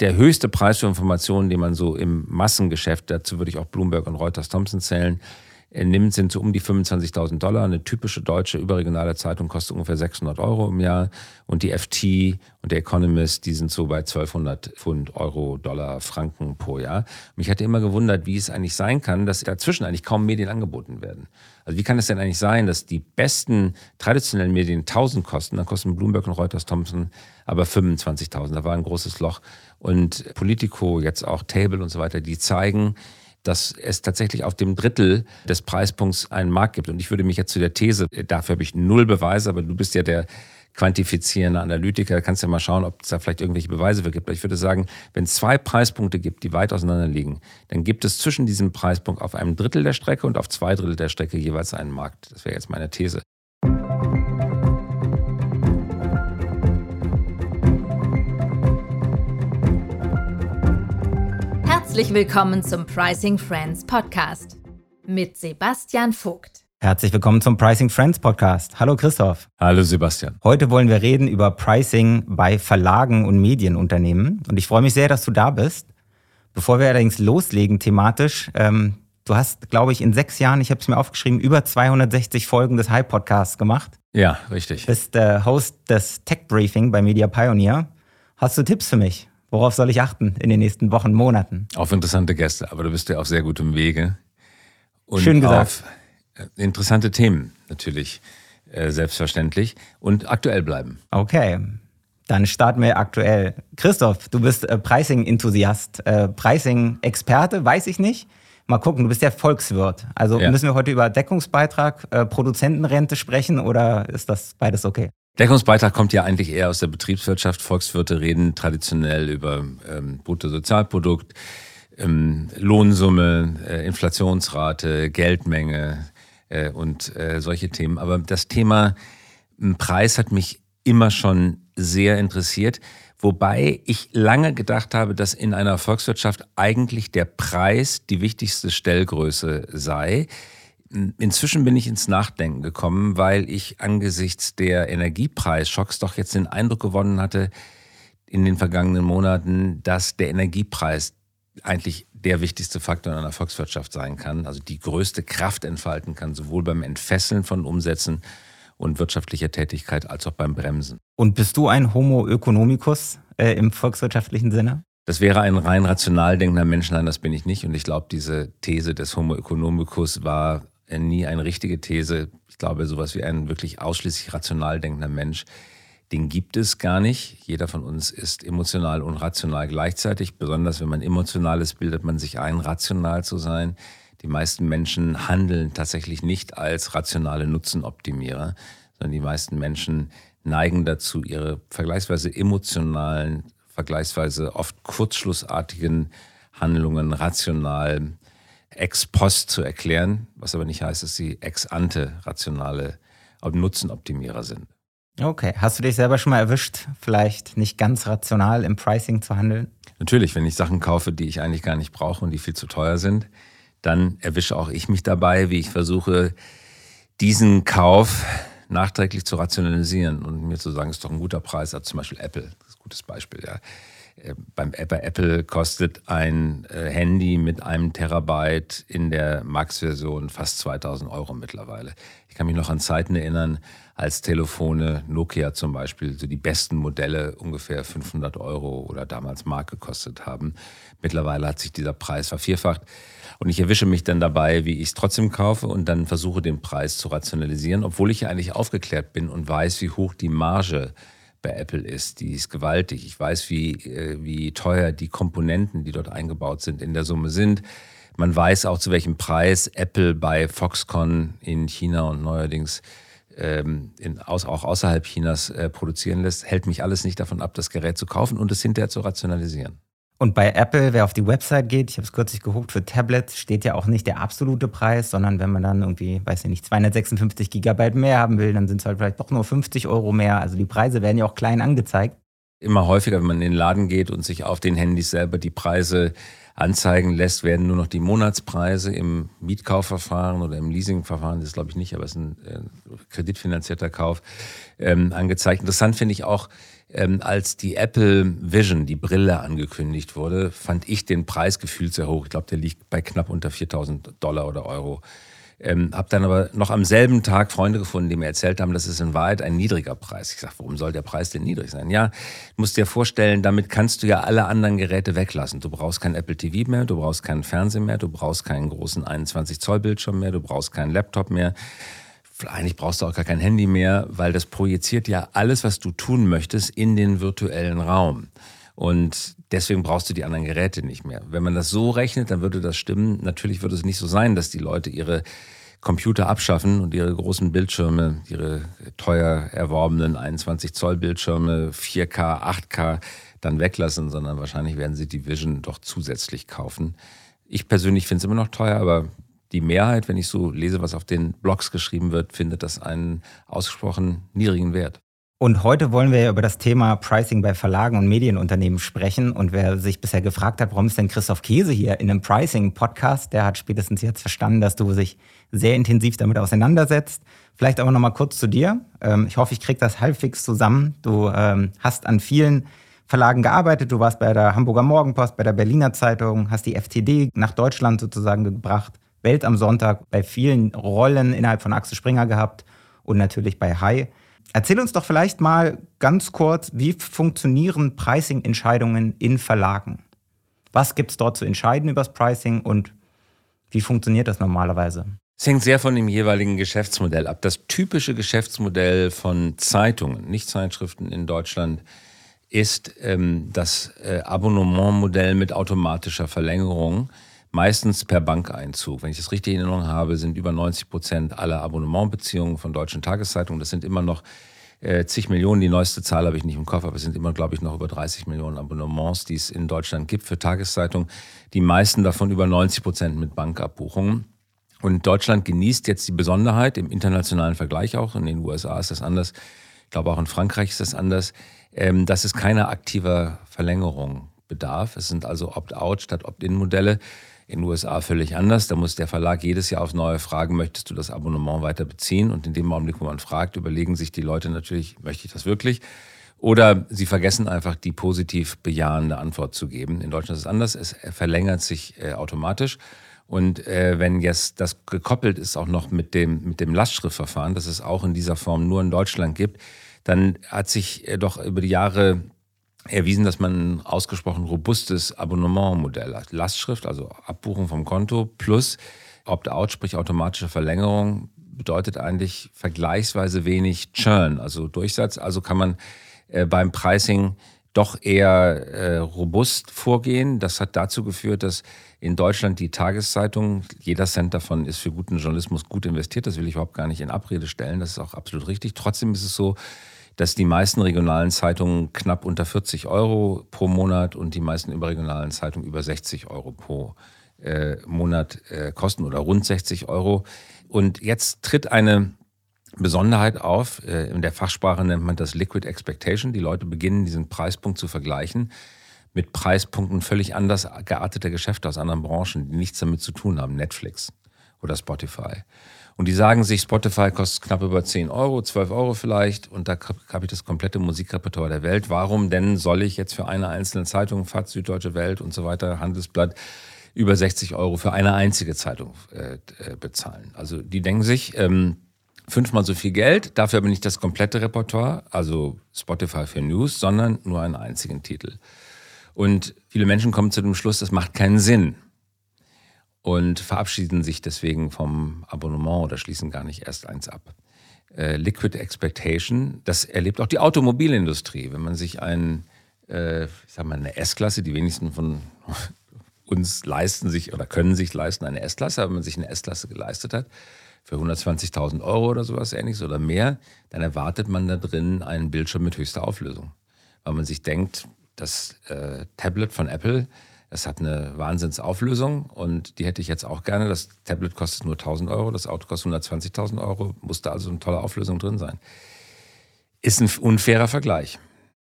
der höchste Preis für Informationen, den man so im Massengeschäft, dazu würde ich auch Bloomberg und Reuters Thompson zählen, nimmt, sind so um die 25.000 Dollar. Eine typische deutsche überregionale Zeitung kostet ungefähr 600 Euro im Jahr. Und die FT und der Economist, die sind so bei 1200 Pfund, Euro, Dollar, Franken pro Jahr. Mich hatte immer gewundert, wie es eigentlich sein kann, dass dazwischen eigentlich kaum Medien angeboten werden. Also wie kann es denn eigentlich sein, dass die besten traditionellen Medien 1000 kosten, dann kosten Bloomberg und Reuters Thompson aber 25.000. Da war ein großes Loch. Und Politico, jetzt auch Table und so weiter, die zeigen, dass es tatsächlich auf dem Drittel des Preispunkts einen Markt gibt. Und ich würde mich jetzt zu der These, dafür habe ich null Beweise, aber du bist ja der quantifizierende Analytiker, kannst ja mal schauen, ob es da vielleicht irgendwelche Beweise für gibt. Aber ich würde sagen, wenn es zwei Preispunkte gibt, die weit auseinander liegen, dann gibt es zwischen diesem Preispunkt auf einem Drittel der Strecke und auf zwei Drittel der Strecke jeweils einen Markt. Das wäre jetzt meine These. Herzlich willkommen zum Pricing Friends Podcast mit Sebastian Vogt. Herzlich willkommen zum Pricing Friends Podcast. Hallo Christoph. Hallo Sebastian. Heute wollen wir reden über Pricing bei Verlagen und Medienunternehmen. Und ich freue mich sehr, dass du da bist. Bevor wir allerdings loslegen thematisch, ähm, du hast, glaube ich, in sechs Jahren, ich habe es mir aufgeschrieben, über 260 Folgen des High Podcasts gemacht. Ja, richtig. Bist äh, Host des Tech Briefing bei Media Pioneer. Hast du Tipps für mich? Worauf soll ich achten in den nächsten Wochen, Monaten? Auf interessante Gäste, aber du bist ja auf sehr gutem Wege. Und Schön gesagt. Auf äh, interessante Themen natürlich, äh, selbstverständlich. Und aktuell bleiben. Okay. Dann starten wir aktuell. Christoph, du bist äh, Pricing-Enthusiast, äh, Pricing-Experte, weiß ich nicht. Mal gucken, du bist ja Volkswirt. Also ja. müssen wir heute über Deckungsbeitrag, Produzentenrente sprechen oder ist das beides okay? Deckungsbeitrag kommt ja eigentlich eher aus der Betriebswirtschaft. Volkswirte reden traditionell über ähm, Bruttosozialprodukt, ähm, Lohnsumme, äh, Inflationsrate, Geldmenge äh, und äh, solche Themen. Aber das Thema ähm, Preis hat mich immer schon sehr interessiert. Wobei ich lange gedacht habe, dass in einer Volkswirtschaft eigentlich der Preis die wichtigste Stellgröße sei. Inzwischen bin ich ins Nachdenken gekommen, weil ich angesichts der Energiepreisschocks doch jetzt den Eindruck gewonnen hatte in den vergangenen Monaten, dass der Energiepreis eigentlich der wichtigste Faktor in einer Volkswirtschaft sein kann, also die größte Kraft entfalten kann, sowohl beim Entfesseln von Umsätzen und wirtschaftlicher Tätigkeit als auch beim Bremsen. Und bist du ein Homo economicus äh, im volkswirtschaftlichen Sinne? Das wäre ein rein rational denkender Mensch. Nein, das bin ich nicht. Und ich glaube, diese These des Homo economicus war nie eine richtige These. Ich glaube, sowas wie ein wirklich ausschließlich rational denkender Mensch, den gibt es gar nicht. Jeder von uns ist emotional und rational gleichzeitig. Besonders wenn man emotional ist, bildet man sich ein, rational zu sein. Die meisten Menschen handeln tatsächlich nicht als rationale Nutzenoptimierer, sondern die meisten Menschen neigen dazu, ihre vergleichsweise emotionalen, vergleichsweise oft kurzschlussartigen Handlungen rational ex post zu erklären, was aber nicht heißt, dass sie ex ante rationale Nutzenoptimierer sind. Okay, hast du dich selber schon mal erwischt, vielleicht nicht ganz rational im Pricing zu handeln? Natürlich, wenn ich Sachen kaufe, die ich eigentlich gar nicht brauche und die viel zu teuer sind, dann erwische auch ich mich dabei, wie ich versuche, diesen Kauf nachträglich zu rationalisieren und mir zu sagen, ist doch ein guter Preis, also zum Beispiel Apple, das ist ein gutes Beispiel, ja. Äh, beim, bei Apple kostet ein äh, Handy mit einem Terabyte in der Max-Version fast 2000 Euro mittlerweile. Ich kann mich noch an Zeiten erinnern, als Telefone, Nokia zum Beispiel, so die besten Modelle ungefähr 500 Euro oder damals Mark gekostet haben. Mittlerweile hat sich dieser Preis vervierfacht. Und ich erwische mich dann dabei, wie ich es trotzdem kaufe und dann versuche, den Preis zu rationalisieren, obwohl ich ja eigentlich aufgeklärt bin und weiß, wie hoch die Marge ist bei Apple ist, die ist gewaltig. Ich weiß, wie, äh, wie teuer die Komponenten, die dort eingebaut sind, in der Summe sind. Man weiß auch, zu welchem Preis Apple bei Foxconn in China und neuerdings ähm, in, aus, auch außerhalb Chinas äh, produzieren lässt. Hält mich alles nicht davon ab, das Gerät zu kaufen und es hinterher zu rationalisieren. Und bei Apple, wer auf die Website geht, ich habe es kürzlich geguckt, für Tablets steht ja auch nicht der absolute Preis, sondern wenn man dann irgendwie, weiß ich nicht, 256 Gigabyte mehr haben will, dann sind es halt vielleicht doch nur 50 Euro mehr. Also die Preise werden ja auch klein angezeigt. Immer häufiger, wenn man in den Laden geht und sich auf den Handys selber die Preise anzeigen lässt, werden nur noch die Monatspreise im Mietkaufverfahren oder im Leasingverfahren, das glaube ich nicht, aber es ist ein äh, kreditfinanzierter Kauf, ähm, angezeigt. Interessant finde ich auch, ähm, als die Apple Vision, die Brille angekündigt wurde, fand ich den Preis gefühlt sehr hoch. Ich glaube, der liegt bei knapp unter 4000 Dollar oder Euro. Ähm, habe dann aber noch am selben Tag Freunde gefunden, die mir erzählt haben, das ist in Wahrheit ein niedriger Preis. Ich sage, warum soll der Preis denn niedrig sein? Ja, musst dir vorstellen, damit kannst du ja alle anderen Geräte weglassen. Du brauchst kein Apple TV mehr, du brauchst keinen Fernseher mehr, du brauchst keinen großen 21 Zoll Bildschirm mehr, du brauchst keinen Laptop mehr. Eigentlich brauchst du auch gar kein Handy mehr, weil das projiziert ja alles, was du tun möchtest, in den virtuellen Raum. Und deswegen brauchst du die anderen Geräte nicht mehr. Wenn man das so rechnet, dann würde das stimmen. Natürlich würde es nicht so sein, dass die Leute ihre Computer abschaffen und ihre großen Bildschirme, ihre teuer erworbenen 21 Zoll Bildschirme, 4K, 8K dann weglassen, sondern wahrscheinlich werden sie die Vision doch zusätzlich kaufen. Ich persönlich finde es immer noch teuer, aber die Mehrheit, wenn ich so lese, was auf den Blogs geschrieben wird, findet das einen ausgesprochen niedrigen Wert. Und heute wollen wir ja über das Thema Pricing bei Verlagen und Medienunternehmen sprechen. Und wer sich bisher gefragt hat, warum ist denn Christoph Käse hier in einem Pricing-Podcast, der hat spätestens jetzt verstanden, dass du dich sehr intensiv damit auseinandersetzt. Vielleicht aber nochmal kurz zu dir. Ähm, ich hoffe, ich kriege das halbwegs zusammen. Du ähm, hast an vielen Verlagen gearbeitet. Du warst bei der Hamburger Morgenpost, bei der Berliner Zeitung, hast die FTD nach Deutschland sozusagen gebracht. Welt am Sonntag bei vielen Rollen innerhalb von Axel Springer gehabt und natürlich bei Hai. Erzähl uns doch vielleicht mal ganz kurz, wie funktionieren Pricing-Entscheidungen in Verlagen? Was gibt es dort zu entscheiden über das Pricing und wie funktioniert das normalerweise? Es hängt sehr von dem jeweiligen Geschäftsmodell ab. Das typische Geschäftsmodell von Zeitungen, nicht Zeitschriften in Deutschland, ist ähm, das äh, Abonnementmodell mit automatischer Verlängerung meistens per Bankeinzug. Wenn ich das richtig in Erinnerung habe, sind über 90 Prozent aller Abonnementbeziehungen von deutschen Tageszeitungen. Das sind immer noch äh, zig Millionen. Die neueste Zahl habe ich nicht im Kopf, aber es sind immer, glaube ich, noch über 30 Millionen Abonnements, die es in Deutschland gibt für Tageszeitungen. Die meisten davon über 90 Prozent mit Bankabbuchungen. Und Deutschland genießt jetzt die Besonderheit im internationalen Vergleich auch. In den USA ist das anders. Ich glaube, auch in Frankreich ist das anders, ähm, dass es keiner aktiver Verlängerung bedarf. Es sind also Opt-out statt Opt-in-Modelle. In den USA völlig anders. Da muss der Verlag jedes Jahr aufs Neue fragen, möchtest du das Abonnement weiter beziehen? Und in dem Augenblick, wo man fragt, überlegen sich die Leute natürlich, möchte ich das wirklich? Oder sie vergessen einfach, die positiv bejahende Antwort zu geben. In Deutschland ist es anders. Es verlängert sich äh, automatisch. Und äh, wenn jetzt das gekoppelt ist auch noch mit dem, mit dem Lastschriftverfahren, das es auch in dieser Form nur in Deutschland gibt, dann hat sich äh, doch über die Jahre erwiesen, dass man ein ausgesprochen robustes Abonnementmodell hat. Lastschrift, also Abbuchung vom Konto plus Opt-out, sprich automatische Verlängerung, bedeutet eigentlich vergleichsweise wenig Churn, also Durchsatz. Also kann man äh, beim Pricing doch eher äh, robust vorgehen. Das hat dazu geführt, dass in Deutschland die Tageszeitung, jeder Cent davon ist für guten Journalismus gut investiert. Das will ich überhaupt gar nicht in Abrede stellen. Das ist auch absolut richtig. Trotzdem ist es so, dass die meisten regionalen Zeitungen knapp unter 40 Euro pro Monat und die meisten überregionalen Zeitungen über 60 Euro pro äh, Monat äh, kosten oder rund 60 Euro. Und jetzt tritt eine Besonderheit auf. Äh, in der Fachsprache nennt man das Liquid Expectation. Die Leute beginnen, diesen Preispunkt zu vergleichen mit Preispunkten völlig anders gearteter Geschäfte aus anderen Branchen, die nichts damit zu tun haben. Netflix oder Spotify. Und die sagen sich, Spotify kostet knapp über 10 Euro, 12 Euro vielleicht. Und da habe ich das komplette Musikrepertoire der Welt. Warum denn soll ich jetzt für eine einzelne Zeitung, FAZ, Süddeutsche Welt und so weiter, Handelsblatt, über 60 Euro für eine einzige Zeitung äh, äh, bezahlen? Also die denken sich, ähm, fünfmal so viel Geld, dafür aber nicht das komplette Repertoire, also Spotify für News, sondern nur einen einzigen Titel. Und viele Menschen kommen zu dem Schluss, das macht keinen Sinn und verabschieden sich deswegen vom Abonnement oder schließen gar nicht erst eins ab. Äh, Liquid Expectation, das erlebt auch die Automobilindustrie. Wenn man sich ein, äh, ich sag mal, eine S-Klasse, die wenigsten von uns leisten sich oder können sich leisten eine S-Klasse, aber wenn man sich eine S-Klasse geleistet hat, für 120.000 Euro oder sowas ähnliches oder mehr, dann erwartet man da drin einen Bildschirm mit höchster Auflösung. Weil man sich denkt, das äh, Tablet von Apple es hat eine Wahnsinnsauflösung und die hätte ich jetzt auch gerne. Das Tablet kostet nur 1000 Euro, das Auto kostet 120.000 Euro, muss da also eine tolle Auflösung drin sein. Ist ein unfairer Vergleich.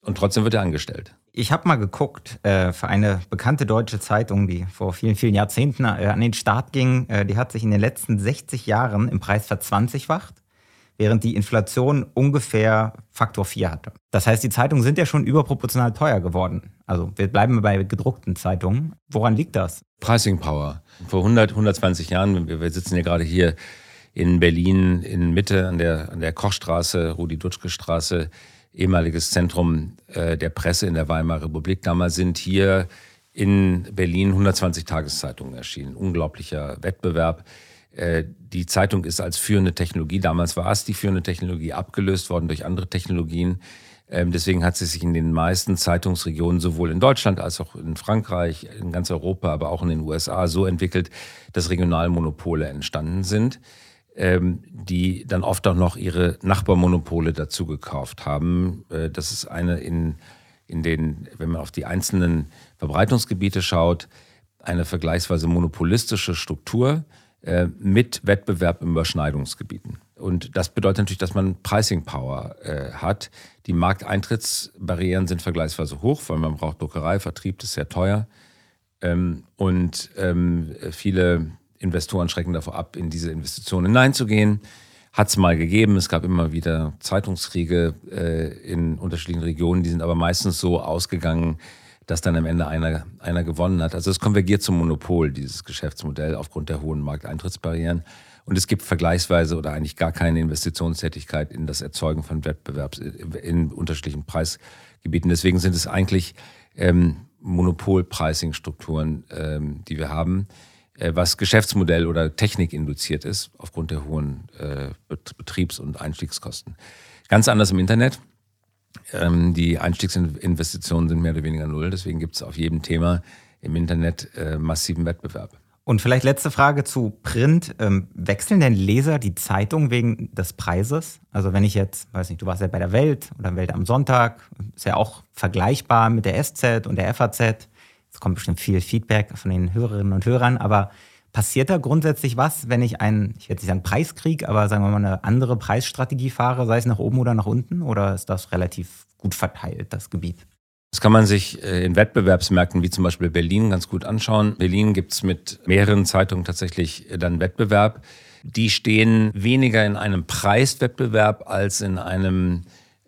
Und trotzdem wird er angestellt. Ich habe mal geguckt äh, für eine bekannte deutsche Zeitung, die vor vielen, vielen Jahrzehnten äh, an den Start ging. Äh, die hat sich in den letzten 60 Jahren im Preis verzwanzigfacht. Während die Inflation ungefähr Faktor 4 hatte. Das heißt, die Zeitungen sind ja schon überproportional teuer geworden. Also wir bleiben bei gedruckten Zeitungen. Woran liegt das? Pricing Power. Vor 100, 120 Jahren, wir sitzen ja gerade hier in Berlin in Mitte an der, an der Kochstraße, Rudi-Dutschke-Straße, ehemaliges Zentrum äh, der Presse in der Weimarer Republik. Damals sind hier in Berlin 120 Tageszeitungen erschienen. Unglaublicher Wettbewerb. Äh, die Zeitung ist als führende Technologie, damals war es die führende Technologie, abgelöst worden durch andere Technologien. Ähm, deswegen hat sie sich in den meisten Zeitungsregionen sowohl in Deutschland als auch in Frankreich, in ganz Europa, aber auch in den USA so entwickelt, dass Regionalmonopole entstanden sind, ähm, die dann oft auch noch ihre Nachbarmonopole dazu gekauft haben. Äh, das ist eine in, in den, wenn man auf die einzelnen Verbreitungsgebiete schaut, eine vergleichsweise monopolistische Struktur äh, mit Wettbewerb in Überschneidungsgebieten. Und das bedeutet natürlich, dass man Pricing Power äh, hat. Die Markteintrittsbarrieren sind vergleichsweise hoch, weil man braucht Druckerei, Vertrieb ist sehr teuer. Ähm, und ähm, viele Investoren schrecken davor ab, in diese Investitionen hineinzugehen. Hat es mal gegeben. Es gab immer wieder Zeitungskriege äh, in unterschiedlichen Regionen. Die sind aber meistens so ausgegangen, dass dann am Ende einer, einer gewonnen hat. Also es konvergiert zum Monopol, dieses Geschäftsmodell, aufgrund der hohen Markteintrittsbarrieren. Und es gibt vergleichsweise oder eigentlich gar keine Investitionstätigkeit in das Erzeugen von Wettbewerbs in unterschiedlichen Preisgebieten. Deswegen sind es eigentlich ähm, Monopol-Pricing-Strukturen, ähm, die wir haben, äh, was Geschäftsmodell oder Technik induziert ist, aufgrund der hohen äh, Betriebs- und Einstiegskosten. Ganz anders im Internet. Ähm, die Einstiegsinvestitionen sind mehr oder weniger null. Deswegen gibt es auf jedem Thema im Internet äh, massiven Wettbewerb. Und vielleicht letzte Frage zu Print. Ähm, wechseln denn Leser die Zeitung wegen des Preises? Also wenn ich jetzt, weiß nicht, du warst ja bei der Welt oder Welt am Sonntag, ist ja auch vergleichbar mit der SZ und der FAZ. Es kommt bestimmt viel Feedback von den Hörerinnen und Hörern, aber Passiert da grundsätzlich was, wenn ich einen, ich werde nicht sagen Preiskrieg, aber sagen wir mal eine andere Preisstrategie fahre, sei es nach oben oder nach unten? Oder ist das relativ gut verteilt, das Gebiet? Das kann man sich äh, in Wettbewerbsmärkten wie zum Beispiel Berlin ganz gut anschauen. Berlin gibt es mit mehreren Zeitungen tatsächlich äh, dann Wettbewerb. Die stehen weniger in einem Preiswettbewerb als in einem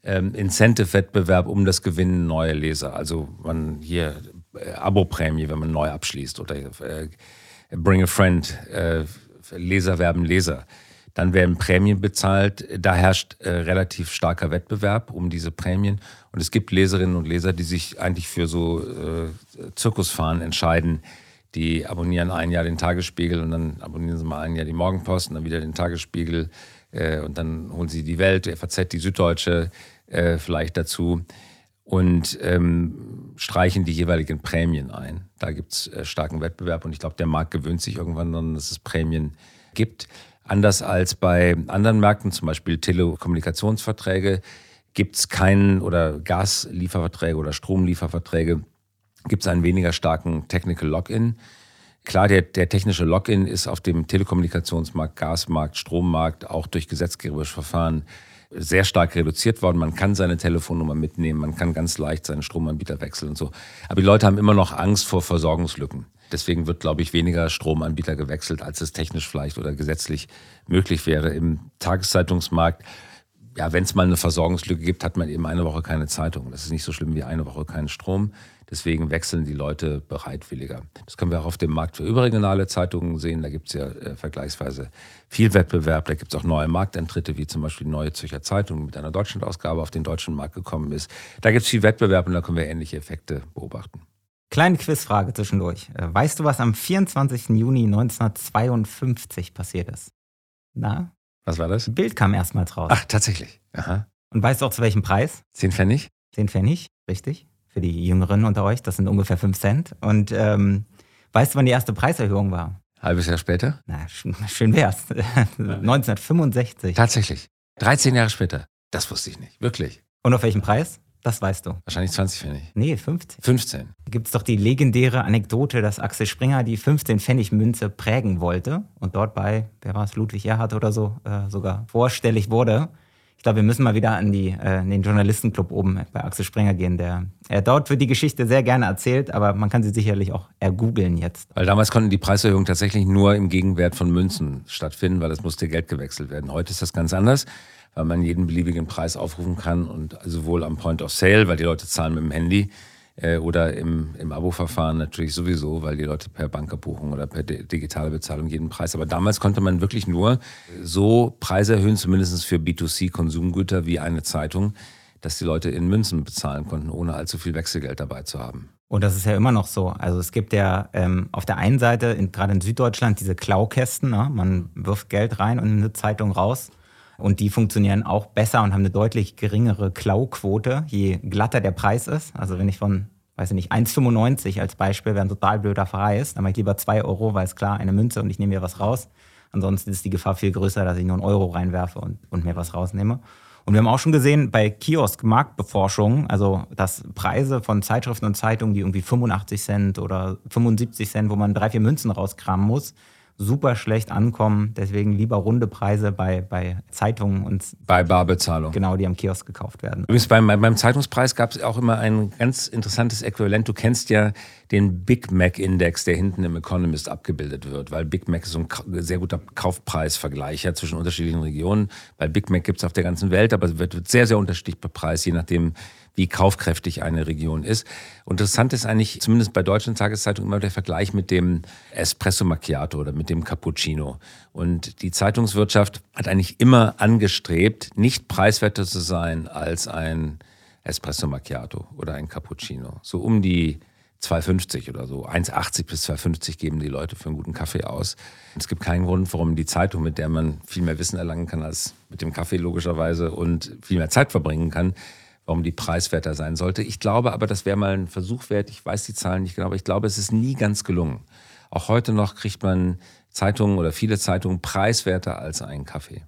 ähm, Incentive-Wettbewerb um das Gewinnen neuer Leser. Also man hier äh, Abo-Prämie, wenn man neu abschließt oder äh, Bring a Friend, äh, Leser werben Leser. Dann werden Prämien bezahlt. Da herrscht äh, relativ starker Wettbewerb um diese Prämien. Und es gibt Leserinnen und Leser, die sich eigentlich für so äh, Zirkusfahren entscheiden. Die abonnieren ein Jahr den Tagesspiegel und dann abonnieren sie mal ein Jahr die Morgenpost und dann wieder den Tagesspiegel. Äh, und dann holen sie die Welt, die FAZ, die Süddeutsche äh, vielleicht dazu und ähm, streichen die jeweiligen Prämien ein. Da gibt es äh, starken Wettbewerb und ich glaube, der Markt gewöhnt sich irgendwann daran, dass es Prämien gibt. Anders als bei anderen Märkten, zum Beispiel Telekommunikationsverträge, gibt es keinen oder Gaslieferverträge oder Stromlieferverträge, gibt es einen weniger starken Technical Login. Klar, der, der technische Login ist auf dem Telekommunikationsmarkt, Gasmarkt, Strommarkt auch durch gesetzgeberische Verfahren sehr stark reduziert worden. Man kann seine Telefonnummer mitnehmen, man kann ganz leicht seinen Stromanbieter wechseln und so. Aber die Leute haben immer noch Angst vor Versorgungslücken. Deswegen wird, glaube ich, weniger Stromanbieter gewechselt, als es technisch vielleicht oder gesetzlich möglich wäre. Im Tageszeitungsmarkt ja, wenn es mal eine Versorgungslücke gibt, hat man eben eine Woche keine Zeitung. Das ist nicht so schlimm wie eine Woche keinen Strom. Deswegen wechseln die Leute bereitwilliger. Das können wir auch auf dem Markt für überregionale Zeitungen sehen. Da gibt es ja äh, vergleichsweise viel Wettbewerb. Da gibt es auch neue Markteintritte, wie zum Beispiel die Neue Zürcher Zeitung mit einer Deutschlandausgabe auf den deutschen Markt gekommen ist. Da gibt es viel Wettbewerb und da können wir ähnliche Effekte beobachten. Kleine Quizfrage zwischendurch. Äh, weißt du, was am 24. Juni 1952 passiert ist? Na? Was war das? Bild kam erstmals raus. Ach, tatsächlich. Aha. Und weißt du auch zu welchem Preis? Zehn Pfennig? Zehn Pfennig, richtig. Für die Jüngeren unter euch, das sind ungefähr fünf Cent. Und ähm, weißt du, wann die erste Preiserhöhung war? Halbes Jahr später? Na, schön wär's. 1965. Tatsächlich. 13 Jahre später. Das wusste ich nicht. Wirklich. Und auf welchen Preis? Das weißt du. Wahrscheinlich 20 Pfennig. Nee, 15. 15. Da gibt es doch die legendäre Anekdote, dass Axel Springer die 15 Pfennig Münze prägen wollte und dort bei, wer war es, Ludwig Erhard oder so, äh, sogar vorstellig wurde. Ich glaube, wir müssen mal wieder an, die, äh, den Journalistenclub oben bei Axel Springer gehen. Der, äh, dort wird die Geschichte sehr gerne erzählt, aber man kann sie sicherlich auch ergoogeln jetzt. Weil damals konnten die Preiserhöhungen tatsächlich nur im Gegenwert von Münzen stattfinden, weil es musste Geld gewechselt werden. Heute ist das ganz anders, weil man jeden beliebigen Preis aufrufen kann und sowohl am Point of Sale, weil die Leute zahlen mit dem Handy, äh, oder im, im Abo-Verfahren natürlich sowieso, weil die Leute per Bankerbuchung oder per digitale Bezahlung jeden Preis. Aber damals konnte man wirklich nur so Preise erhöhen, zumindest für B2C-Konsumgüter wie eine Zeitung, dass die Leute in Münzen bezahlen konnten, ohne allzu viel Wechselgeld dabei zu haben. Und das ist ja immer noch so. Also es gibt ja ähm, auf der einen Seite, in, gerade in Süddeutschland, diese Klaukästen. Ne? Man wirft Geld rein und eine Zeitung raus. Und die funktionieren auch besser und haben eine deutlich geringere Klauquote, je glatter der Preis ist. Also wenn ich von, weiß ich nicht, 1,95 als Beispiel wäre ein total blöder Preis, dann mache ich lieber 2 Euro, weil es klar eine Münze und ich nehme mir was raus. Ansonsten ist die Gefahr viel größer, dass ich nur einen Euro reinwerfe und, und mir was rausnehme. Und wir haben auch schon gesehen bei Kiosk-Marktbeforschung, also dass Preise von Zeitschriften und Zeitungen, die irgendwie 85 Cent oder 75 Cent, wo man drei, vier Münzen rauskramen muss, super schlecht ankommen. Deswegen lieber runde Preise bei, bei Zeitungen und bei Barbezahlung. Genau, die am Kiosk gekauft werden. Übrigens beim, beim Zeitungspreis gab es auch immer ein ganz interessantes Äquivalent. Du kennst ja den Big Mac Index, der hinten im Economist abgebildet wird, weil Big Mac ist so ein sehr guter Kaufpreisvergleicher zwischen unterschiedlichen Regionen. Bei Big Mac gibt es auf der ganzen Welt, aber es wird sehr, sehr unterschiedlich bepreist, je nachdem, wie kaufkräftig eine Region ist. Interessant ist eigentlich, zumindest bei deutschen Tageszeitungen, immer der Vergleich mit dem Espresso Macchiato oder mit dem Cappuccino. Und die Zeitungswirtschaft hat eigentlich immer angestrebt, nicht preiswerter zu sein als ein Espresso Macchiato oder ein Cappuccino. So um die 2,50 oder so. 1,80 bis 2,50 geben die Leute für einen guten Kaffee aus. Es gibt keinen Grund, warum die Zeitung, mit der man viel mehr Wissen erlangen kann als mit dem Kaffee logischerweise und viel mehr Zeit verbringen kann, warum die preiswerter sein sollte. Ich glaube aber, das wäre mal ein Versuch wert. Ich weiß die Zahlen nicht genau, aber ich glaube, es ist nie ganz gelungen. Auch heute noch kriegt man Zeitungen oder viele Zeitungen preiswerter als einen Kaffee.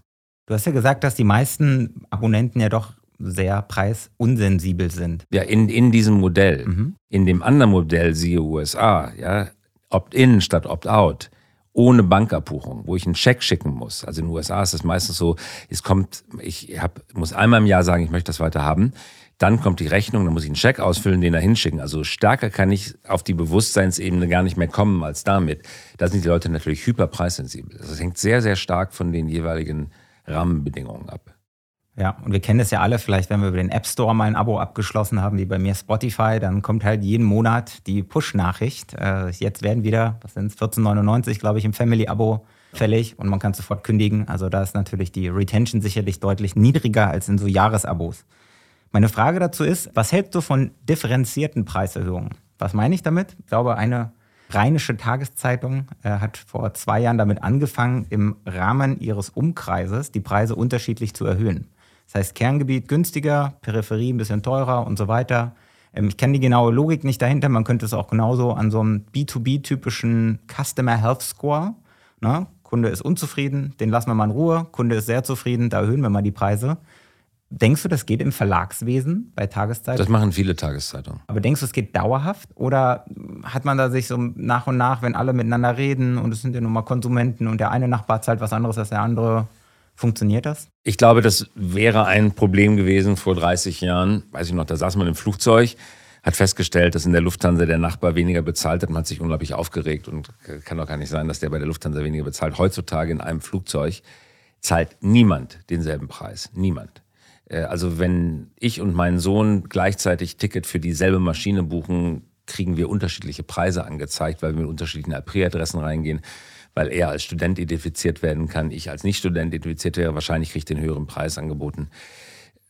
Du hast ja gesagt, dass die meisten Abonnenten ja doch sehr preisunsensibel sind. Ja, in, in diesem Modell. Mhm. In dem anderen Modell, siehe USA, ja, Opt-in statt Opt-out ohne Bankabbuchung, wo ich einen Scheck schicken muss. Also in den USA ist es meistens so, es kommt, ich hab, muss einmal im Jahr sagen, ich möchte das weiter haben. Dann kommt die Rechnung, dann muss ich einen Scheck ausfüllen, den da hinschicken. Also stärker kann ich auf die Bewusstseinsebene gar nicht mehr kommen als damit. Da sind die Leute natürlich hyperpreissensibel. Das hängt sehr, sehr stark von den jeweiligen Rahmenbedingungen ab. Ja, und wir kennen das ja alle, vielleicht wenn wir über den App Store mal ein Abo abgeschlossen haben, wie bei mir Spotify, dann kommt halt jeden Monat die Push-Nachricht. Äh, jetzt werden wieder, was sind es, 14,99, glaube ich, im Family-Abo fällig und man kann sofort kündigen. Also da ist natürlich die Retention sicherlich deutlich niedriger als in so Jahresabos. Meine Frage dazu ist, was hältst du von differenzierten Preiserhöhungen? Was meine ich damit? Ich glaube, eine Rheinische Tageszeitung äh, hat vor zwei Jahren damit angefangen, im Rahmen ihres Umkreises die Preise unterschiedlich zu erhöhen. Das heißt, Kerngebiet günstiger, Peripherie ein bisschen teurer und so weiter. Ähm, ich kenne die genaue Logik nicht dahinter. Man könnte es auch genauso an so einem B2B-typischen Customer Health Score. Ne? Kunde ist unzufrieden, den lassen wir mal in Ruhe. Kunde ist sehr zufrieden, da erhöhen wir mal die Preise. Denkst du, das geht im Verlagswesen bei Tageszeitungen? Das machen viele Tageszeitungen. Aber denkst du, es geht dauerhaft? Oder hat man da sich so nach und nach, wenn alle miteinander reden und es sind ja nun mal Konsumenten und der eine Nachbar zahlt was anderes als der andere, Funktioniert das? Ich glaube, das wäre ein Problem gewesen vor 30 Jahren. Weiß ich noch, da saß man im Flugzeug, hat festgestellt, dass in der Lufthansa der Nachbar weniger bezahlt hat. Man hat sich unglaublich aufgeregt und kann doch gar nicht sein, dass der bei der Lufthansa weniger bezahlt. Heutzutage in einem Flugzeug zahlt niemand denselben Preis. Niemand. Äh, also wenn ich und mein Sohn gleichzeitig Ticket für dieselbe Maschine buchen, kriegen wir unterschiedliche Preise angezeigt, weil wir mit unterschiedlichen IP-Adressen reingehen weil er als Student identifiziert werden kann, ich als Nicht-Student identifiziert wäre, wahrscheinlich kriege ich den höheren Preis angeboten.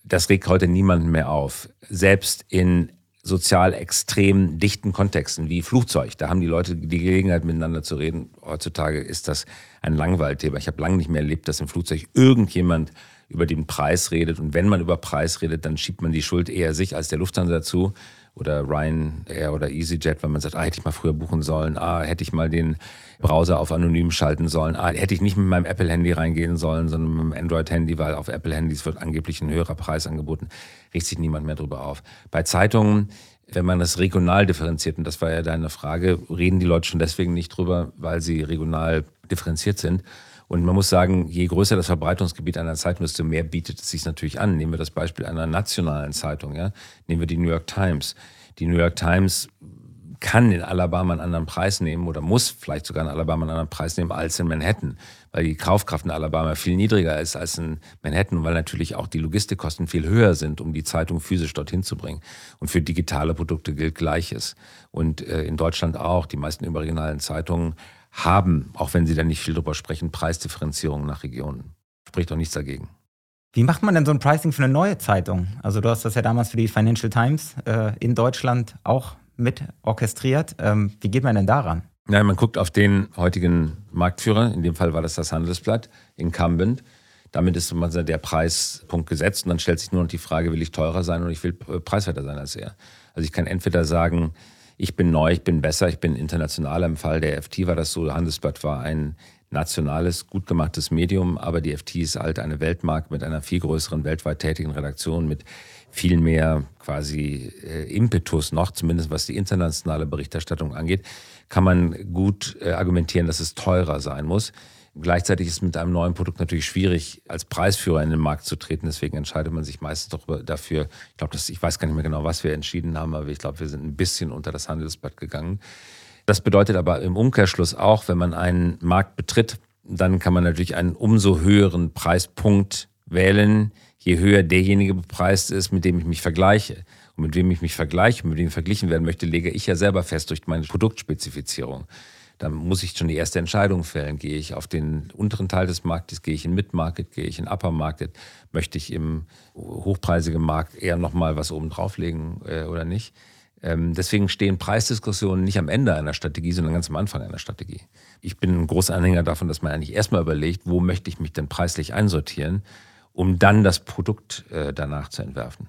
Das regt heute niemanden mehr auf. Selbst in sozial extrem dichten Kontexten wie Flugzeug, da haben die Leute die Gelegenheit miteinander zu reden. Heutzutage ist das ein Langweilthema. Ich habe lange nicht mehr erlebt, dass im Flugzeug irgendjemand über den Preis redet. Und wenn man über Preis redet, dann schiebt man die Schuld eher sich als der Lufthansa zu oder Ryanair oder EasyJet, weil man sagt, ah, hätte ich mal früher buchen sollen, ah, hätte ich mal den Browser auf anonym schalten sollen, ah, hätte ich nicht mit meinem Apple-Handy reingehen sollen, sondern mit dem Android-Handy, weil auf Apple-Handys wird angeblich ein höherer Preis angeboten, regt sich niemand mehr drüber auf. Bei Zeitungen, wenn man das regional differenziert, und das war ja deine Frage, reden die Leute schon deswegen nicht drüber, weil sie regional differenziert sind. Und man muss sagen, je größer das Verbreitungsgebiet einer Zeitung, desto mehr bietet es sich natürlich an. Nehmen wir das Beispiel einer nationalen Zeitung, ja. Nehmen wir die New York Times. Die New York Times kann in Alabama einen anderen Preis nehmen oder muss vielleicht sogar in Alabama einen anderen Preis nehmen als in Manhattan, weil die Kaufkraft in Alabama viel niedriger ist als in Manhattan, weil natürlich auch die Logistikkosten viel höher sind, um die Zeitung physisch dorthin zu bringen. Und für digitale Produkte gilt Gleiches. Und äh, in Deutschland auch. Die meisten überregionalen Zeitungen haben, auch wenn sie da nicht viel drüber sprechen, Preisdifferenzierungen nach Regionen. Spricht doch nichts dagegen. Wie macht man denn so ein Pricing für eine neue Zeitung? Also du hast das ja damals für die Financial Times äh, in Deutschland auch mit orchestriert. Ähm, wie geht man denn daran? Ja, man guckt auf den heutigen Marktführer, in dem Fall war das das Handelsblatt, Incumbent. Damit ist der Preispunkt gesetzt und dann stellt sich nur noch die Frage, will ich teurer sein oder ich will preiswerter sein als er. Also ich kann entweder sagen, ich bin neu, ich bin besser, ich bin internationaler. Im Fall der FT war das so, Handelsblatt war ein nationales, gut gemachtes Medium, aber die FT ist halt eine Weltmarke mit einer viel größeren weltweit tätigen Redaktion, mit viel mehr quasi äh, Impetus noch, zumindest was die internationale Berichterstattung angeht, kann man gut äh, argumentieren, dass es teurer sein muss. Gleichzeitig ist mit einem neuen Produkt natürlich schwierig, als Preisführer in den Markt zu treten. Deswegen entscheidet man sich meistens doch dafür. Ich glaube, ich weiß gar nicht mehr genau, was wir entschieden haben, aber ich glaube, wir sind ein bisschen unter das Handelsblatt gegangen. Das bedeutet aber im Umkehrschluss auch, wenn man einen Markt betritt, dann kann man natürlich einen umso höheren Preispunkt wählen, je höher derjenige bepreist ist, mit dem ich mich vergleiche. Und mit wem ich mich vergleiche, mit wem ich verglichen werden möchte, lege ich ja selber fest durch meine Produktspezifizierung. Da muss ich schon die erste Entscheidung fällen. Gehe ich auf den unteren Teil des Marktes, gehe ich in Mid-Market, gehe ich in Upper Market, möchte ich im hochpreisigen Markt eher nochmal was oben drauflegen äh, oder nicht. Ähm, deswegen stehen Preisdiskussionen nicht am Ende einer Strategie, sondern ganz am Anfang einer Strategie. Ich bin ein großer Anhänger davon, dass man eigentlich erstmal überlegt, wo möchte ich mich denn preislich einsortieren, um dann das Produkt äh, danach zu entwerfen.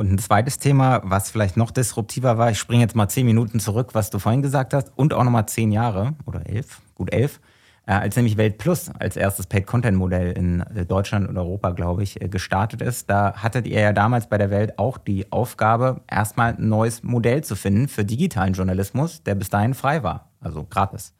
Und ein zweites Thema, was vielleicht noch disruptiver war, ich springe jetzt mal zehn Minuten zurück, was du vorhin gesagt hast, und auch nochmal zehn Jahre oder elf, gut elf, äh, als nämlich Welt Plus als erstes Paid-Content-Modell in äh, Deutschland und Europa, glaube ich, äh, gestartet ist. Da hattet ihr ja damals bei der Welt auch die Aufgabe, erstmal ein neues Modell zu finden für digitalen Journalismus, der bis dahin frei war, also gratis.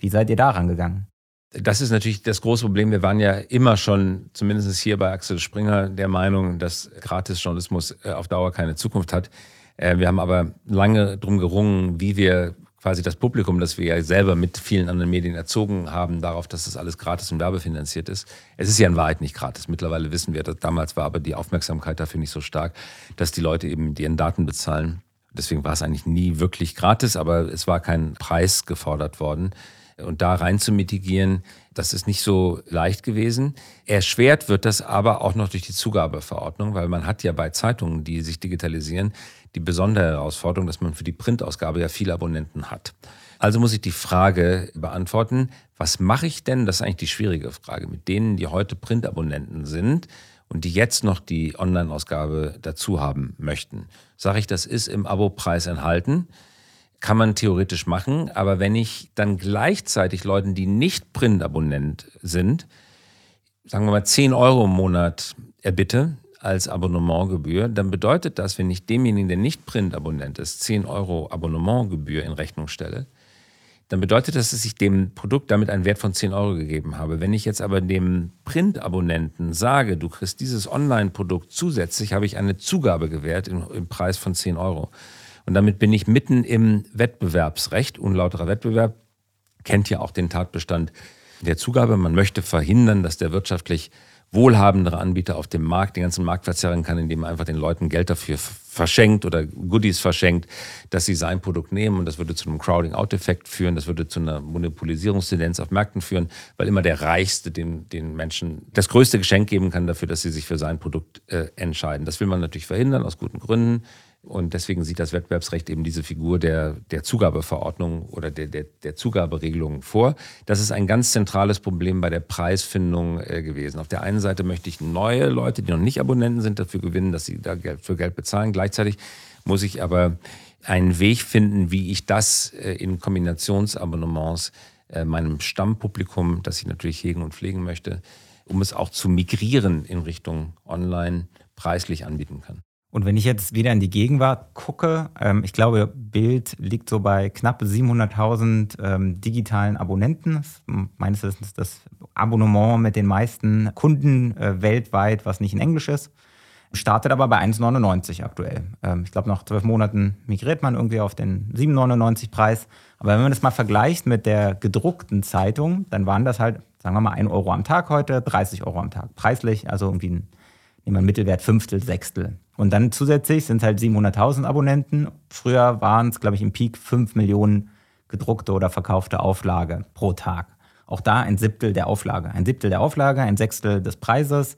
Wie seid ihr daran gegangen? Das ist natürlich das große Problem. Wir waren ja immer schon, zumindest hier bei Axel Springer, der Meinung, dass Gratis-Journalismus äh, auf Dauer keine Zukunft hat. Äh, wir haben aber lange drum gerungen, wie wir quasi das Publikum, das wir ja selber mit vielen anderen Medien erzogen haben, darauf, dass das alles gratis und werbefinanziert ist. Es ist ja in Wahrheit nicht gratis. Mittlerweile wissen wir, dass damals war aber die Aufmerksamkeit dafür nicht so stark, dass die Leute eben ihren Daten bezahlen. Deswegen war es eigentlich nie wirklich gratis, aber es war kein Preis gefordert worden. Und da rein zu mitigieren, das ist nicht so leicht gewesen. Erschwert wird das aber auch noch durch die Zugabeverordnung, weil man hat ja bei Zeitungen, die sich digitalisieren, die besondere Herausforderung, dass man für die Printausgabe ja viele Abonnenten hat. Also muss ich die Frage beantworten, was mache ich denn, das ist eigentlich die schwierige Frage, mit denen, die heute Printabonnenten sind und die jetzt noch die Online-Ausgabe dazu haben möchten. Sage ich, das ist im Abo-Preis enthalten kann man theoretisch machen, aber wenn ich dann gleichzeitig Leuten, die nicht Print-Abonnent sind, sagen wir mal 10 Euro im Monat erbitte als Abonnementgebühr, dann bedeutet das, wenn ich demjenigen, der nicht Print-Abonnent ist, 10 Euro Abonnementgebühr in Rechnung stelle, dann bedeutet das, dass ich dem Produkt damit einen Wert von 10 Euro gegeben habe. Wenn ich jetzt aber dem Print-Abonnenten sage, du kriegst dieses Online-Produkt zusätzlich, habe ich eine Zugabe gewährt im, im Preis von 10 Euro. Und damit bin ich mitten im Wettbewerbsrecht. Unlauterer Wettbewerb kennt ja auch den Tatbestand der Zugabe. Man möchte verhindern, dass der wirtschaftlich wohlhabendere Anbieter auf dem Markt den ganzen Markt verzerren kann, indem er einfach den Leuten Geld dafür verschenkt oder Goodies verschenkt, dass sie sein Produkt nehmen. Und das würde zu einem Crowding-out-Effekt führen, das würde zu einer Monopolisierungstendenz auf Märkten führen, weil immer der Reichste den, den Menschen das größte Geschenk geben kann dafür, dass sie sich für sein Produkt äh, entscheiden. Das will man natürlich verhindern, aus guten Gründen. Und deswegen sieht das Wettbewerbsrecht eben diese Figur der, der Zugabeverordnung oder der, der, der Zugaberegelung vor. Das ist ein ganz zentrales Problem bei der Preisfindung äh, gewesen. Auf der einen Seite möchte ich neue Leute, die noch nicht Abonnenten sind, dafür gewinnen, dass sie da Geld, für Geld bezahlen. Gleichzeitig muss ich aber einen Weg finden, wie ich das äh, in Kombinationsabonnements äh, meinem Stammpublikum, das ich natürlich hegen und pflegen möchte, um es auch zu migrieren in Richtung Online preislich anbieten kann. Und wenn ich jetzt wieder in die Gegenwart gucke, ähm, ich glaube, Bild liegt so bei knapp 700.000 ähm, digitalen Abonnenten. Meines Wissens das Abonnement mit den meisten Kunden äh, weltweit, was nicht in Englisch ist. Startet aber bei 1,99 aktuell. Ähm, ich glaube, nach zwölf Monaten migriert man irgendwie auf den 7,99 Preis. Aber wenn man das mal vergleicht mit der gedruckten Zeitung, dann waren das halt, sagen wir mal, 1 Euro am Tag heute, 30 Euro am Tag. Preislich, also irgendwie ein, nehmen wir Mittelwert Fünftel, Sechstel. Und dann zusätzlich sind es halt 700.000 Abonnenten. Früher waren es, glaube ich, im Peak 5 Millionen gedruckte oder verkaufte Auflage pro Tag. Auch da ein Siebtel der Auflage. Ein Siebtel der Auflage, ein Sechstel des Preises.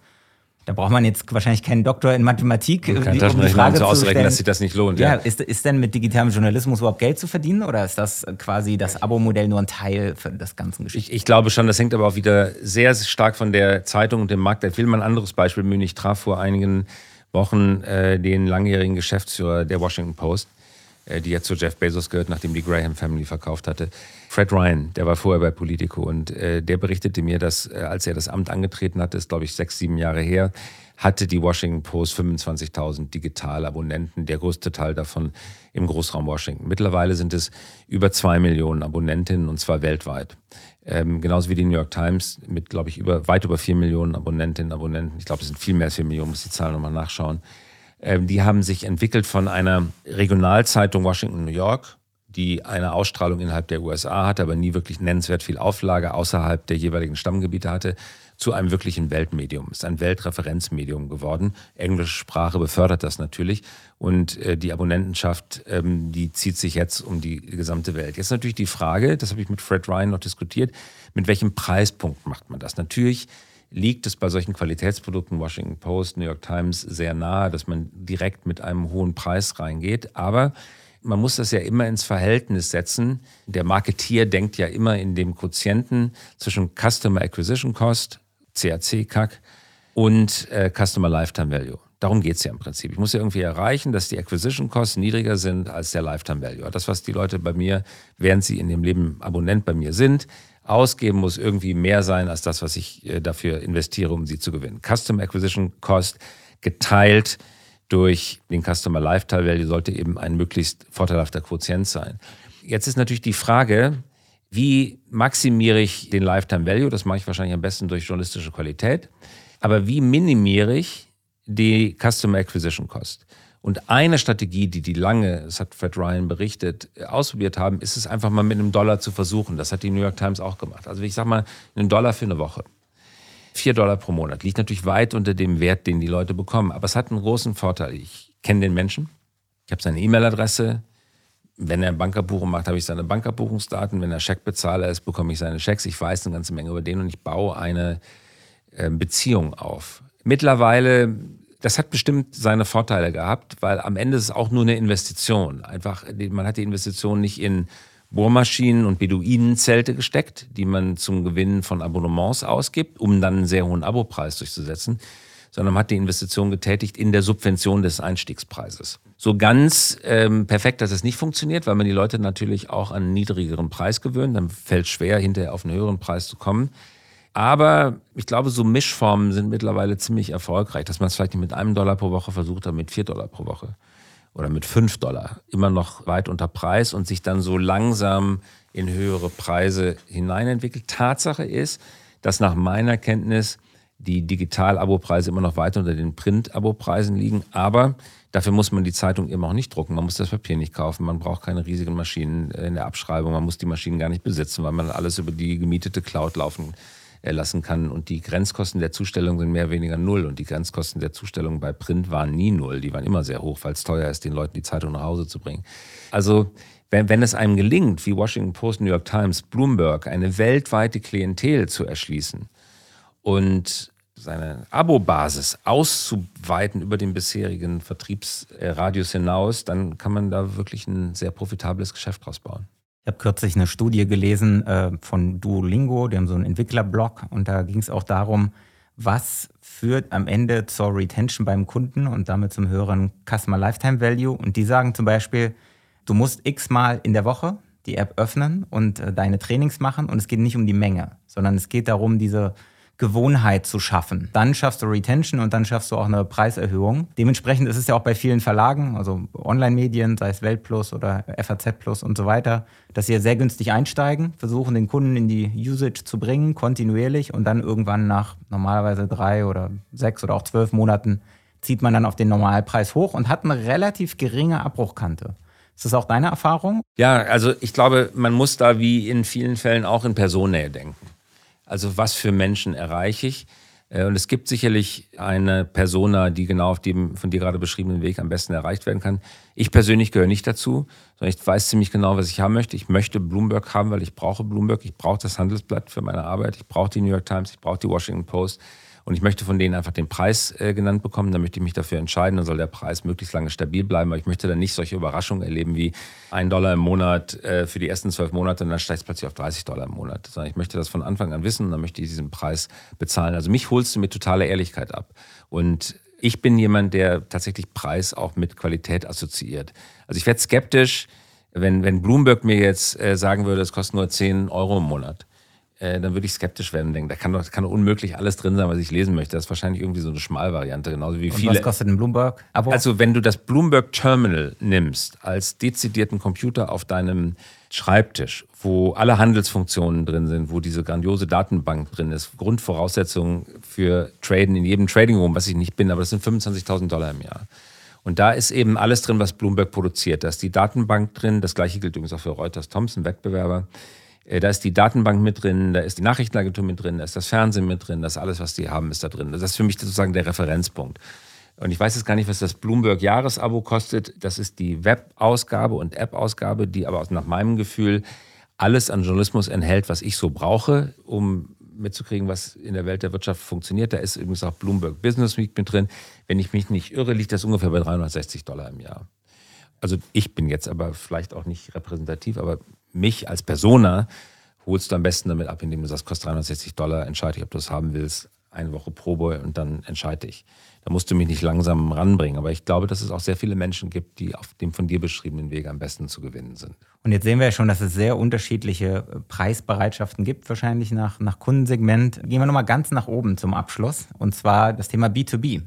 Da braucht man jetzt wahrscheinlich keinen Doktor in Mathematik, um die Frage zu ausrechnen, dass sich das nicht lohnt. Ja, ja. Ist, ist denn mit digitalem Journalismus überhaupt Geld zu verdienen oder ist das quasi das Abo-Modell nur ein Teil für das ganze Geschichte? Ich, ich, glaube schon, das hängt aber auch wieder sehr stark von der Zeitung und dem Markt. Ich will mal ein anderes Beispiel bemühen. Ich traf vor einigen Wochen äh, den langjährigen Geschäftsführer der Washington Post, äh, die jetzt zu Jeff Bezos gehört, nachdem die Graham Family verkauft hatte. Fred Ryan, der war vorher bei Politico und äh, der berichtete mir, dass äh, als er das Amt angetreten hatte, ist glaube ich sechs, sieben Jahre her, hatte die Washington Post 25.000 Digitalabonnenten, der größte Teil davon im Großraum Washington. Mittlerweile sind es über zwei Millionen Abonnentinnen und zwar weltweit. Ähm, genauso wie die New York Times mit, glaube ich, über, weit über vier Millionen Abonnentinnen und Abonnenten. Ich glaube, es sind viel mehr als vier Millionen, muss die Zahl nochmal nachschauen. Ähm, die haben sich entwickelt von einer Regionalzeitung Washington, New York, die eine Ausstrahlung innerhalb der USA hatte, aber nie wirklich nennenswert viel Auflage außerhalb der jeweiligen Stammgebiete hatte, zu einem wirklichen Weltmedium. Ist ein Weltreferenzmedium geworden. Englische Sprache befördert das natürlich. Und äh, die Abonnentenschaft, ähm, die zieht sich jetzt um die gesamte Welt. Jetzt natürlich die Frage, das habe ich mit Fred Ryan noch diskutiert, mit welchem Preispunkt macht man das? Natürlich liegt es bei solchen Qualitätsprodukten, Washington Post, New York Times, sehr nahe, dass man direkt mit einem hohen Preis reingeht. Aber man muss das ja immer ins Verhältnis setzen. Der Marketier denkt ja immer in dem Quotienten zwischen Customer Acquisition Cost, CAC, CAC und äh, Customer Lifetime Value. Darum geht es ja im Prinzip. Ich muss ja irgendwie erreichen, dass die Acquisition Costs niedriger sind als der Lifetime Value. Das, was die Leute bei mir, während sie in dem Leben Abonnent bei mir sind, ausgeben, muss irgendwie mehr sein als das, was ich äh, dafür investiere, um sie zu gewinnen. Customer Acquisition Cost geteilt durch den Customer Lifetime Value sollte eben ein möglichst vorteilhafter Quotient sein. Jetzt ist natürlich die Frage, wie maximiere ich den Lifetime Value? Das mache ich wahrscheinlich am besten durch journalistische Qualität. Aber wie minimiere ich die Customer Acquisition Cost? Und eine Strategie, die die lange, das hat Fred Ryan berichtet, ausprobiert haben, ist es einfach mal mit einem Dollar zu versuchen. Das hat die New York Times auch gemacht. Also ich sage mal, einen Dollar für eine Woche. Vier Dollar pro Monat. Liegt natürlich weit unter dem Wert, den die Leute bekommen. Aber es hat einen großen Vorteil. Ich kenne den Menschen. Ich habe seine E-Mail-Adresse. Wenn er Bankabbuchung macht, habe ich seine Bankabbuchungsdaten. Wenn er Scheckbezahler ist, bekomme ich seine Schecks. Ich weiß eine ganze Menge über den und ich baue eine äh, Beziehung auf. Mittlerweile, das hat bestimmt seine Vorteile gehabt, weil am Ende ist es auch nur eine Investition. Einfach, man hat die Investition nicht in Bohrmaschinen und Beduinenzelte gesteckt, die man zum Gewinnen von Abonnements ausgibt, um dann einen sehr hohen Abopreis durchzusetzen, sondern man hat die Investition getätigt in der Subvention des Einstiegspreises. So ganz ähm, perfekt, dass es nicht funktioniert, weil man die Leute natürlich auch an einen niedrigeren Preis gewöhnt. Dann fällt es schwer, hinterher auf einen höheren Preis zu kommen. Aber ich glaube, so Mischformen sind mittlerweile ziemlich erfolgreich, dass man es vielleicht nicht mit einem Dollar pro Woche versucht, aber mit vier Dollar pro Woche oder mit fünf Dollar. Immer noch weit unter Preis und sich dann so langsam in höhere Preise hineinentwickelt. Tatsache ist, dass nach meiner Kenntnis die Digital-Abo-Preise immer noch weit unter den Print-Abo-Preisen liegen. Aber dafür muss man die Zeitung eben auch nicht drucken. Man muss das Papier nicht kaufen. Man braucht keine riesigen Maschinen in der Abschreibung. Man muss die Maschinen gar nicht besitzen, weil man alles über die gemietete Cloud laufen äh, lassen kann. Und die Grenzkosten der Zustellung sind mehr oder weniger null. Und die Grenzkosten der Zustellung bei Print waren nie null. Die waren immer sehr hoch, weil es teuer ist, den Leuten die Zeitung nach Hause zu bringen. Also wenn, wenn es einem gelingt, wie Washington Post, New York Times, Bloomberg, eine weltweite Klientel zu erschließen, und seine Abo-Basis auszuweiten über den bisherigen Vertriebsradius hinaus, dann kann man da wirklich ein sehr profitables Geschäft draus bauen. Ich habe kürzlich eine Studie gelesen äh, von Duolingo, die haben so einen Entwicklerblog und da ging es auch darum, was führt am Ende zur Retention beim Kunden und damit zum höheren Customer Lifetime Value. Und die sagen zum Beispiel, du musst x-mal in der Woche die App öffnen und äh, deine Trainings machen und es geht nicht um die Menge, sondern es geht darum, diese Gewohnheit zu schaffen. Dann schaffst du Retention und dann schaffst du auch eine Preiserhöhung. Dementsprechend ist es ja auch bei vielen Verlagen, also Online-Medien, sei es Weltplus oder FAZ Plus und so weiter, dass sie sehr günstig einsteigen, versuchen den Kunden in die Usage zu bringen, kontinuierlich und dann irgendwann nach normalerweise drei oder sechs oder auch zwölf Monaten zieht man dann auf den Normalpreis hoch und hat eine relativ geringe Abbruchkante. Ist das auch deine Erfahrung? Ja, also ich glaube, man muss da wie in vielen Fällen auch in Personnähe denken. Also was für Menschen erreiche ich? Äh, und es gibt sicherlich eine Persona, die genau auf dem von dir gerade beschriebenen Weg am besten erreicht werden kann. Ich persönlich gehöre nicht dazu, sondern ich weiß ziemlich genau, was ich haben möchte. Ich möchte Bloomberg haben, weil ich brauche Bloomberg. Ich brauche das Handelsblatt für meine Arbeit. Ich brauche die New York Times. Ich brauche die Washington Post. Und ich möchte von denen einfach den Preis äh, genannt bekommen. Dann möchte ich mich dafür entscheiden. Dann soll der Preis möglichst lange stabil bleiben. Aber ich möchte dann nicht solche Überraschungen erleben wie ein Dollar im Monat äh, für die ersten zwölf Monate und dann steigt es plötzlich auf 30 Dollar im Monat. Sondern ich möchte das von Anfang an wissen und dann möchte ich diesen Preis bezahlen. Also mich holst du mit totaler Ehrlichkeit ab. Und ich bin jemand, der tatsächlich Preis auch mit Qualität assoziiert. Also ich werde skeptisch, wenn, wenn Bloomberg mir jetzt äh, sagen würde, es kostet nur 10 Euro im Monat äh, dann würde ich skeptisch werden und denken, da kann doch, kann doch unmöglich alles drin sein, was ich lesen möchte. Das ist wahrscheinlich irgendwie so eine Schmalvariante, genauso wie und viele. Was kostet ein Bloomberg? Abo? Also wenn du das Bloomberg Terminal nimmst als dezidierten Computer auf deinem Schreibtisch, wo alle Handelsfunktionen drin sind, wo diese grandiose Datenbank drin ist, Grundvoraussetzungen für Traden in jedem Trading Room, was ich nicht bin, aber das sind 25.000 Dollar im Jahr. Und da ist eben alles drin, was Bloomberg produziert. Da ist die Datenbank drin, das gleiche gilt übrigens auch für Reuters Thompson, Wettbewerber. Äh, da ist die Datenbank mit drin, da ist die Nachrichtenagentur mit drin, da ist das Fernsehen mit drin, das alles, was die haben, ist da drin. Das ist für mich sozusagen der Referenzpunkt. Und ich weiß jetzt gar nicht, was das Bloomberg Jahresabo kostet. Das ist die Web-Ausgabe und App-Ausgabe, die aber nach meinem Gefühl alles an Journalismus enthält, was ich so brauche, um mitzukriegen, was in der Welt der Wirtschaft funktioniert. Da ist übrigens auch Bloomberg Business Week mit drin. Wenn ich mich nicht irre, liegt das ungefähr bei 360 Dollar im Jahr. Also ich bin jetzt aber vielleicht auch nicht repräsentativ, aber mich als Persona holst du am besten damit ab, indem du sagst, kostet 360 Dollar, entscheide ich, ob du es haben willst, eine Woche Probe und dann entscheide ich. Da musst du mich nicht langsam ranbringen. Aber ich glaube, dass es auch sehr viele Menschen gibt, die auf dem von dir beschriebenen Weg am besten zu gewinnen sind. Und jetzt sehen wir ja schon, dass es sehr unterschiedliche äh, Preisbereitschaften gibt, wahrscheinlich nach, nach Kundensegment. Gehen wir nochmal ganz nach oben zum Abschluss. Und zwar das Thema B2B.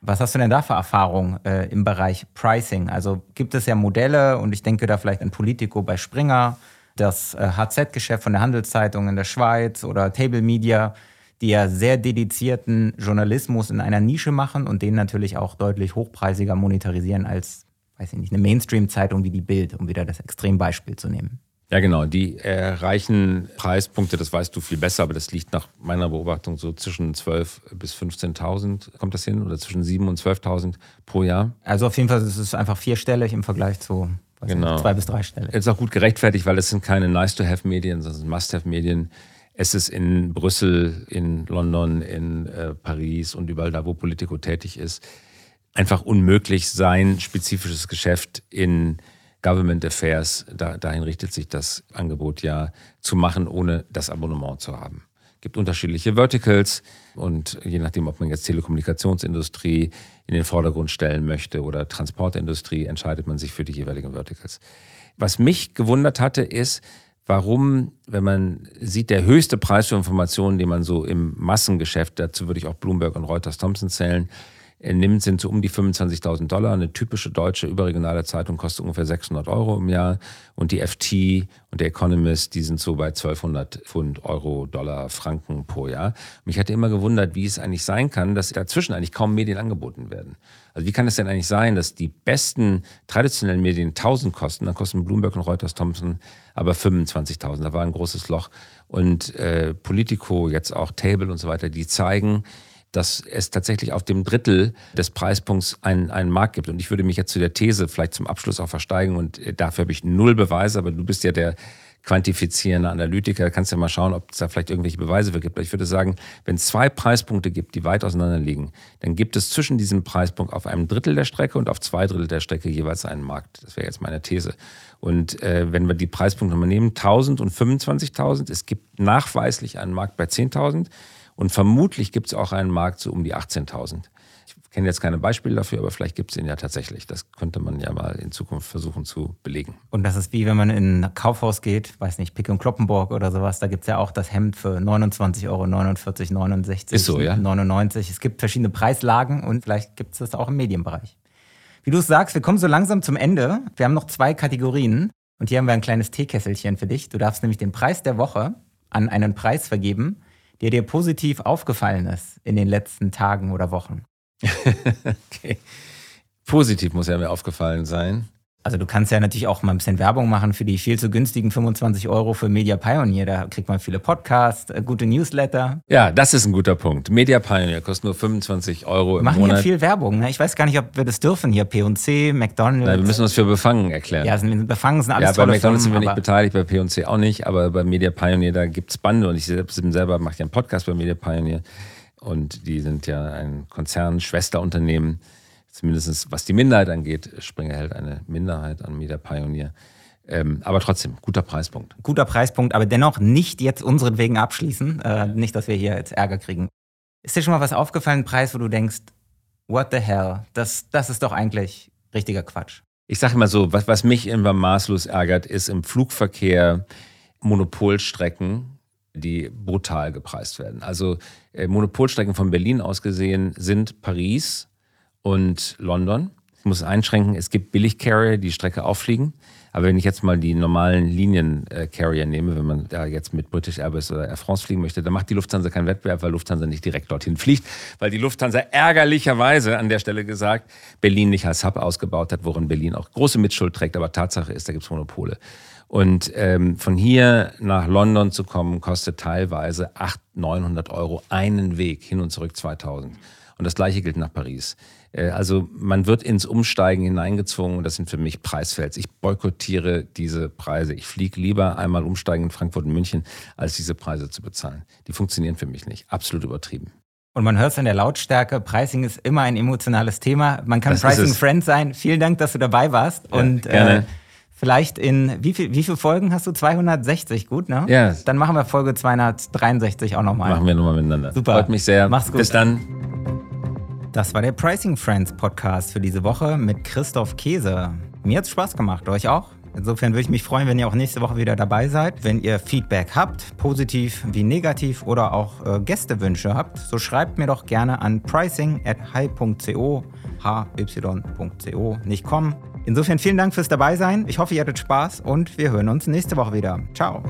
Was hast du denn da für Erfahrungen äh, im Bereich Pricing? Also gibt es ja Modelle und ich denke da vielleicht an Politico bei Springer, das äh, HZ-Geschäft von der Handelszeitung in der Schweiz oder Table Media, die ja sehr dedizierten Journalismus in einer Nische machen und den natürlich auch deutlich hochpreisiger monetarisieren als, weiß ich nicht, eine Mainstream-Zeitung wie die Bild, um wieder das Extrembeispiel zu nehmen. Ja, genau. Die erreichen Preispunkte, das weißt du viel besser, aber das liegt nach meiner Beobachtung so zwischen 12.000 bis 15.000. Kommt das hin? Oder zwischen 7.000 und 12.000 pro Jahr? Also auf jeden Fall ist es einfach vierstellig im Vergleich zu genau. nicht, zwei bis drei Stellen. Jetzt auch gut gerechtfertigt, weil es sind keine Nice-to-have-Medien, sondern Must-have-Medien. Es ist in Brüssel, in London, in äh, Paris und überall da, wo Politico tätig ist, einfach unmöglich, sein spezifisches Geschäft in Government Affairs, da, dahin richtet sich das Angebot ja, zu machen, ohne das Abonnement zu haben. Es gibt unterschiedliche Verticals und je nachdem, ob man jetzt Telekommunikationsindustrie in den Vordergrund stellen möchte oder Transportindustrie, entscheidet man sich für die jeweiligen Verticals. Was mich gewundert hatte, ist, warum, wenn man sieht, der höchste Preis für Informationen, den man so im Massengeschäft, dazu würde ich auch Bloomberg und Reuters Thompson zählen, nimmt, sind so um die 25.000 Dollar. Eine typische deutsche überregionale Zeitung kostet ungefähr 600 Euro im Jahr. Und die FT und der Economist, die sind so bei 1200 Pfund, Euro, Dollar, Franken pro Jahr. Mich hatte immer gewundert, wie es eigentlich sein kann, dass dazwischen eigentlich kaum Medien angeboten werden. Also wie kann es denn eigentlich sein, dass die besten traditionellen Medien 1000 kosten, dann kosten Bloomberg und Reuters Thompson aber 25.000. Da war ein großes Loch. Und äh, Politico, jetzt auch Table und so weiter, die zeigen, dass es tatsächlich auf dem Drittel des Preispunkts einen, einen Markt gibt. Und ich würde mich jetzt zu der These vielleicht zum Abschluss auch versteigen und äh, dafür habe ich null Beweise, aber du bist ja der quantifizierende Analytiker, kannst ja mal schauen, ob es da vielleicht irgendwelche Beweise für gibt. Aber ich würde sagen, wenn es zwei Preispunkte gibt, die weit auseinander liegen, dann gibt es zwischen diesem Preispunkt auf einem Drittel der Strecke und auf zwei Drittel der Strecke jeweils einen Markt. Das wäre jetzt meine These. Und äh, wenn wir die Preispunkte mal nehmen, 1000 und 25.000, es gibt nachweislich einen Markt bei 10.000. Und vermutlich gibt es auch einen Markt so um die 18.000. Ich kenne jetzt keine Beispiele dafür, aber vielleicht gibt es ihn ja tatsächlich. Das könnte man ja mal in Zukunft versuchen zu belegen. Und das ist wie wenn man in ein Kaufhaus geht, weiß nicht, Pick und Kloppenburg oder sowas, da gibt es ja auch das Hemd für 29 Euro, 49, 69, ist so, ja? 99. Es gibt verschiedene Preislagen und vielleicht gibt es das auch im Medienbereich. Wie du es sagst, wir kommen so langsam zum Ende. Wir haben noch zwei Kategorien und hier haben wir ein kleines Teekesselchen für dich. Du darfst nämlich den Preis der Woche an einen Preis vergeben, der dir positiv aufgefallen ist in den letzten Tagen oder Wochen. okay. Positiv muss er mir aufgefallen sein. Also du kannst ja natürlich auch mal ein bisschen Werbung machen für die viel zu günstigen 25 Euro für Media Pioneer. Da kriegt man viele Podcasts, äh, gute Newsletter. Ja, das ist ein guter Punkt. Media Pioneer kostet nur 25 Euro im machen Monat. Machen hier viel Werbung. Ne? Ich weiß gar nicht, ob wir das dürfen hier. P&C, McDonald's. Nein, wir müssen uns für befangen erklären. Ja, sind befangen sind alles Ja, bei McDonald's sind wir nicht beteiligt, bei P&C auch nicht. Aber bei Media Pioneer, da gibt es Bande. Und ich selbst selber mache ja einen Podcast bei Media Pioneer. Und die sind ja ein Konzern, Schwesterunternehmen zumindest was die Minderheit angeht, Springer hält eine Minderheit an Media Pioneer. Ähm, aber trotzdem, guter Preispunkt. Guter Preispunkt, aber dennoch nicht jetzt unseren Wegen abschließen. Äh, nicht, dass wir hier jetzt Ärger kriegen. Ist dir schon mal was aufgefallen, Preis, wo du denkst, what the hell, das, das ist doch eigentlich richtiger Quatsch? Ich sage immer so, was, was mich immer maßlos ärgert, ist im Flugverkehr Monopolstrecken, die brutal gepreist werden. Also äh, Monopolstrecken von Berlin aus gesehen sind Paris, und London. Ich muss einschränken, es gibt Billig-Carrier, die Strecke auffliegen. Aber wenn ich jetzt mal die normalen Linien-Carrier nehme, wenn man da jetzt mit British Airways oder Air France fliegen möchte, dann macht die Lufthansa keinen Wettbewerb, weil Lufthansa nicht direkt dorthin fliegt, weil die Lufthansa ärgerlicherweise an der Stelle gesagt Berlin nicht als Hub ausgebaut hat, worin Berlin auch große Mitschuld trägt. Aber Tatsache ist, da gibt es Monopole. Und ähm, von hier nach London zu kommen, kostet teilweise 800, 900 Euro einen Weg hin und zurück 2000. Und das gleiche gilt nach Paris. Äh, also man wird ins Umsteigen hineingezwungen und das sind für mich Preisfelds. Ich boykottiere diese Preise. Ich fliege lieber einmal umsteigen in Frankfurt und München, als diese Preise zu bezahlen. Die funktionieren für mich nicht. Absolut übertrieben. Und man hört es in der Lautstärke, Pricing ist immer ein emotionales Thema. Man kann das Pricing Friend sein. Vielen Dank, dass du dabei warst. Ja, und gerne. Äh, vielleicht in, wie, viel, wie viele Folgen hast du? 260, gut, ne? Ja. Dann machen wir Folge 263 auch nochmal. Machen wir nochmal miteinander. Super. Freut mich sehr. Mach's gut. Bis dann. Das war der Pricing Friends Podcast für diese Woche mit Christoph Käse. Mir hat's Spaß gemacht, euch auch? Insofern würde ich mich freuen, wenn ihr auch nächste Woche wieder dabei seid. Wenn ihr Feedback habt, positiv wie negativ oder auch äh, Gästewünsche habt, so schreibt mir doch gerne an pricing at hy.co, hy.co, nicht kommen. Insofern vielen Dank fürs Dabeisein. Ich hoffe, ihr hattet Spaß und wir hören uns nächste Woche wieder. Ciao.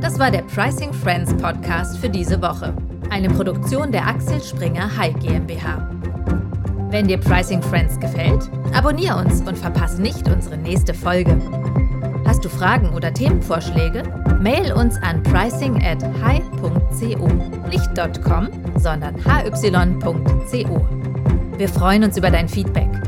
Das war der Pricing Friends Podcast für diese Woche. Eine Produktion der Axel Springer High GmbH. Wenn dir Pricing Friends gefällt, abonniere uns und verpasse nicht unsere nächste Folge. Hast du Fragen oder Themenvorschläge? Mail uns an pricing at hi.co. Nicht .com, sondern hy.co. Wir freuen uns über dein Feedback.